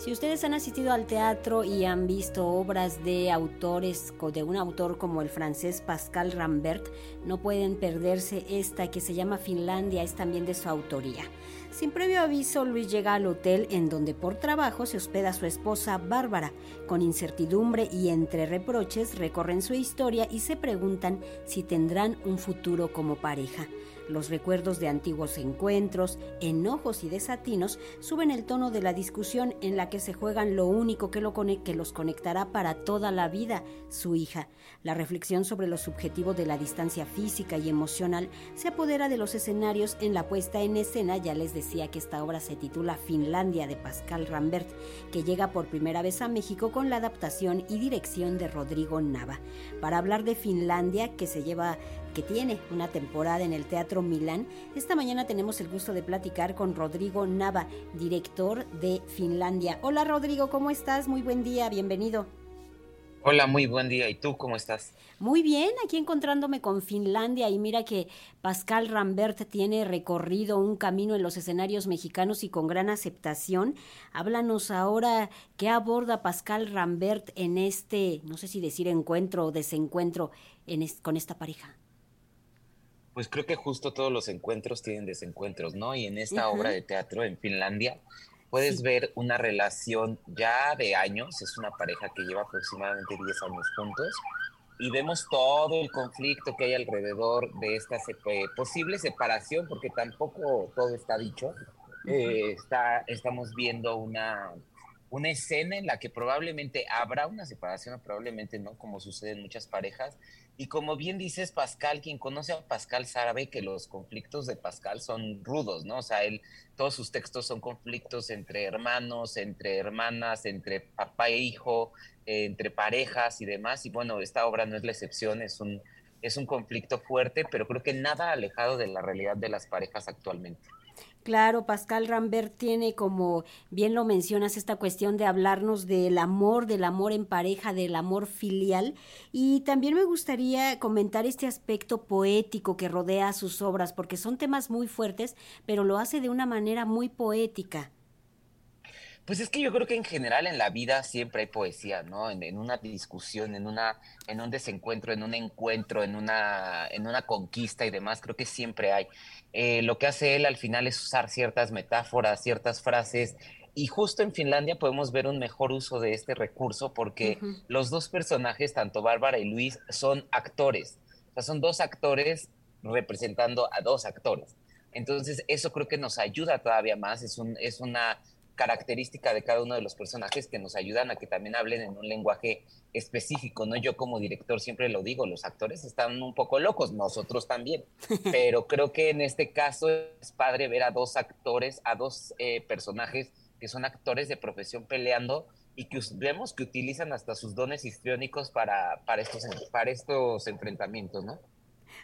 Si ustedes han asistido al teatro y han visto obras de autores, de un autor como el francés Pascal Rambert, no pueden perderse esta que se llama Finlandia, es también de su autoría. Sin previo aviso, Luis llega al hotel en donde por trabajo se hospeda su esposa Bárbara. Con incertidumbre y entre reproches recorren su historia y se preguntan si tendrán un futuro como pareja. Los recuerdos de antiguos encuentros, enojos y desatinos suben el tono de la discusión en la que se juegan lo único que, lo que los conectará para toda la vida, su hija. La reflexión sobre lo subjetivo de la distancia física y emocional se apodera de los escenarios en la puesta en escena. Ya les decía que esta obra se titula Finlandia de Pascal Rambert, que llega por primera vez a México con la adaptación y dirección de Rodrigo Nava. Para hablar de Finlandia, que se lleva que tiene una temporada en el Teatro Milán. Esta mañana tenemos el gusto de platicar con Rodrigo Nava, director de Finlandia. Hola Rodrigo, ¿cómo estás? Muy buen día, bienvenido. Hola, muy buen día. ¿Y tú cómo estás? Muy bien, aquí encontrándome con Finlandia y mira que Pascal Rambert tiene recorrido un camino en los escenarios mexicanos y con gran aceptación. Háblanos ahora qué aborda Pascal Rambert en este, no sé si decir encuentro o desencuentro en con esta pareja. Pues creo que justo todos los encuentros tienen desencuentros, ¿no? Y en esta obra de teatro en Finlandia puedes ver una relación ya de años, es una pareja que lleva aproximadamente 10 años juntos, y vemos todo el conflicto que hay alrededor de esta posible separación, porque tampoco todo está dicho. Eh, está, estamos viendo una, una escena en la que probablemente habrá una separación, probablemente no, como sucede en muchas parejas, y como bien dices, Pascal, quien conoce a Pascal sabe que los conflictos de Pascal son rudos, ¿no? O sea, él, todos sus textos son conflictos entre hermanos, entre hermanas, entre papá e hijo, entre parejas y demás. Y bueno, esta obra no es la excepción, es un, es un conflicto fuerte, pero creo que nada alejado de la realidad de las parejas actualmente. Claro, Pascal Rambert tiene, como bien lo mencionas, esta cuestión de hablarnos del amor, del amor en pareja, del amor filial. Y también me gustaría comentar este aspecto poético que rodea sus obras, porque son temas muy fuertes, pero lo hace de una manera muy poética. Pues es que yo creo que en general en la vida siempre hay poesía, ¿no? En, una discusión, en una, en un desencuentro, en un encuentro, en una, en una conquista y demás, creo que siempre hay. Eh, lo que hace él al final es usar ciertas metáforas, ciertas frases, y justo en Finlandia podemos ver un mejor uso de este recurso porque los dos personajes, tanto Bárbara y Luis, son actores. O sea, son dos actores representando a dos actores. Entonces, eso creo que nos ayuda todavía más. Es, un, es una característica de cada uno de los personajes que nos ayudan a que también hablen en un lenguaje específico, ¿no? Yo como director siempre lo digo, los actores están un poco locos, nosotros también, pero creo que en este caso es padre ver a dos actores, a dos eh, personajes que son actores de profesión peleando y que vemos que utilizan hasta sus dones histriónicos para, para, estos, para estos enfrentamientos, ¿no?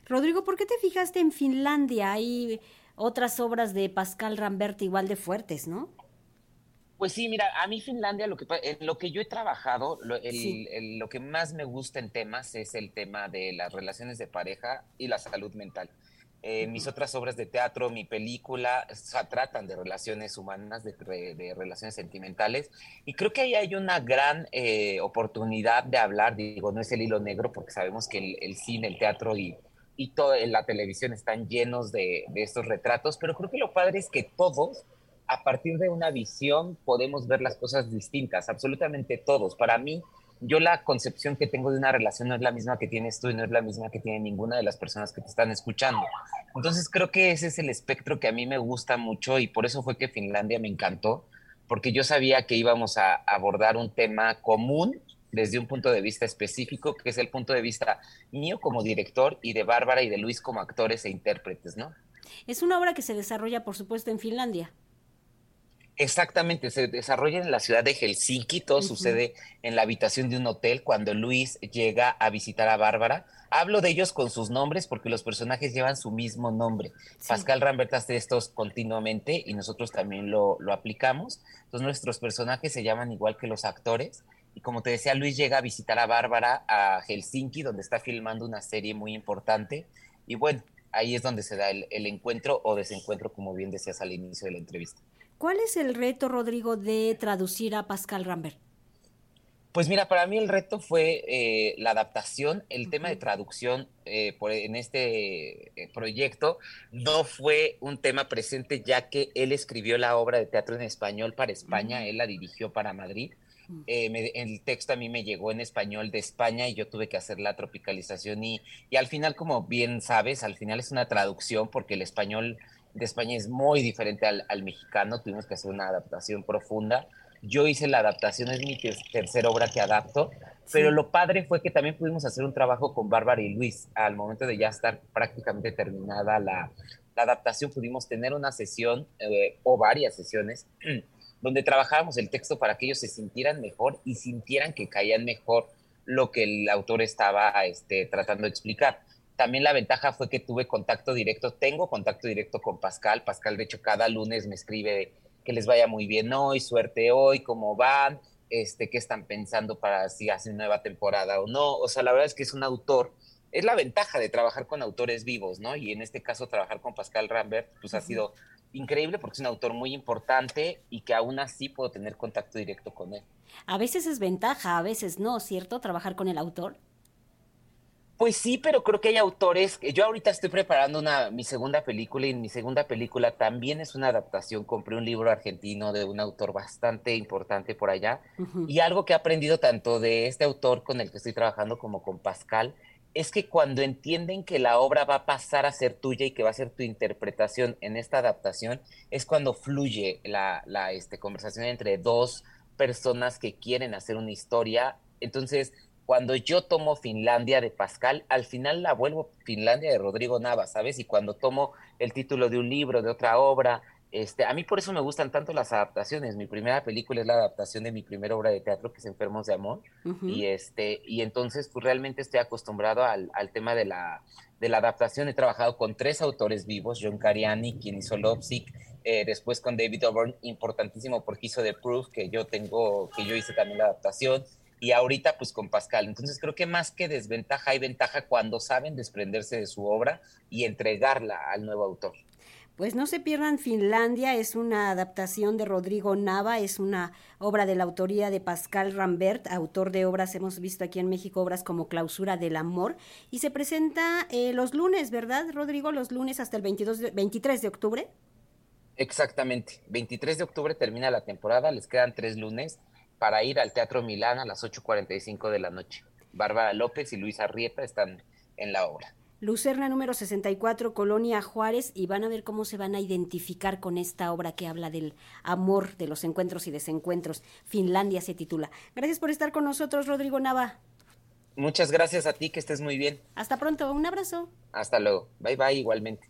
Rodrigo, ¿por qué te fijaste en Finlandia? Hay otras obras de Pascal Rambert igual de fuertes, ¿no? Pues sí, mira, a mí Finlandia, lo que, en lo que yo he trabajado, lo, lo que más me gusta en temas es el tema de las relaciones de pareja y la salud mental. Eh, mis otras obras de teatro, mi película, tratan de relaciones humanas, de, de, relaciones sentimentales, y creo que ahí hay una gran eh, oportunidad de hablar, digo, no es el hilo negro, porque sabemos que el, el cine, el teatro y, y toda la televisión están llenos de, de estos retratos, pero creo que lo padre es que todos a partir de una visión podemos ver las cosas distintas, absolutamente todos. Para mí, yo la concepción que tengo de una relación no es la misma que tienes tú y no es la misma que tiene ninguna de las personas que te están escuchando. Entonces creo que ese es el espectro que a mí me gusta mucho y por eso fue que Finlandia me encantó, porque yo sabía que íbamos a abordar un tema común desde un punto de vista específico, que es el punto de vista mío como director y de Bárbara y de Luis como actores e intérpretes, ¿no? Es una obra que se desarrolla, por supuesto, en Finlandia. Exactamente, se desarrolla en la ciudad de Helsinki, todo sucede en la habitación de un hotel cuando Luis llega a visitar a Bárbara. Hablo de ellos con sus nombres porque los personajes llevan su mismo nombre. Pascal Rambert hace estos continuamente y nosotros también lo, lo aplicamos. Entonces nuestros personajes se llaman igual que los actores. Y como te decía, Luis llega a visitar a Bárbara a Helsinki, donde está filmando una serie muy importante. Y bueno, ahí es donde se da el, el encuentro o desencuentro, como bien decías al inicio de la entrevista. ¿Cuál es el reto, Rodrigo, de traducir a Pascal Rambert? Pues mira, para mí el reto fue eh, la adaptación, el tema de traducción eh, por, en este eh, proyecto no fue un tema presente ya que él escribió la obra de teatro en español para España, él la dirigió para Madrid. el texto a mí me llegó en español de España y yo tuve que hacer la tropicalización y, y al final, como bien sabes, al final es una traducción porque el español de España es muy diferente al, al mexicano, tuvimos que hacer una adaptación profunda yo hice la adaptación, es mi tercera obra que adapto, pero lo padre fue que también pudimos hacer un trabajo con Bárbara y Luis. Al momento de ya estar prácticamente terminada la, adaptación, pudimos tener una sesión eh, o varias sesiones donde trabajábamos el texto para que ellos se sintieran mejor y sintieran que caían mejor lo que el autor estaba este, tratando de explicar. También la ventaja fue que tuve contacto directo, tengo contacto directo con Pascal. Pascal, de hecho, cada lunes me escribe que les vaya muy bien hoy, suerte hoy, cómo van, este, qué están pensando para si hacen nueva temporada o no. O sea, la verdad es que es un autor, es la ventaja de trabajar con autores vivos, ¿no? Y en este caso trabajar con Pascal Rambert, pues ha sido increíble porque es un autor muy importante y que aún así puedo tener contacto directo con él. A veces es ventaja, a veces no, ¿cierto? Trabajar con el autor. Pues sí, pero creo que hay autores. Yo ahorita estoy preparando una, mi segunda película y mi segunda película también es una adaptación. Compré un libro argentino de un autor bastante importante por allá. Y algo que he aprendido tanto de este autor con el que estoy trabajando como con Pascal es que cuando entienden que la obra va a pasar a ser tuya y que va a ser tu interpretación en esta adaptación, es cuando fluye la, la este, conversación entre dos personas que quieren hacer una historia. Entonces, cuando yo tomo Finlandia de Pascal, al final la vuelvo Finlandia de Rodrigo Nava, ¿sabes? Y cuando tomo el título de un libro, de otra obra, este, a mí por eso me gustan tanto las adaptaciones. Mi primera película es la adaptación de mi primera obra de teatro, que es Enfermos de Amor. Y este, y entonces pues realmente estoy acostumbrado al, tema de la, de la adaptación. He trabajado con tres autores vivos, John Cariani, quien hizo Lovesick, eh, después con David Auburn, importantísimo porque hizo The Proof, que yo tengo, que yo hice también la adaptación y ahorita pues con Pascal. Entonces creo que más que desventaja hay ventaja cuando saben desprenderse de su obra y entregarla al nuevo autor. Pues no se pierdan Finlandia, es una adaptación de Rodrigo Nava, es una obra de la autoría de Pascal Rambert, autor de obras, hemos visto aquí en México obras como Clausura del Amor, y se presenta eh, los lunes, ¿verdad, Rodrigo? Los lunes hasta el 22 23 de octubre. Exactamente, 23 de octubre termina la temporada, les quedan tres lunes para ir al Teatro Milán a las 8.45 de la noche. Bárbara López y Luisa Rieta están en la obra. Lucerna número 64, Colonia Juárez, y van a ver cómo se van a identificar con esta obra que habla del amor, de los encuentros y desencuentros. Finlandia se titula. Gracias por estar con nosotros, Rodrigo Nava. Muchas gracias a ti, que estés muy bien. Hasta pronto, un abrazo. Hasta luego. Bye bye, igualmente.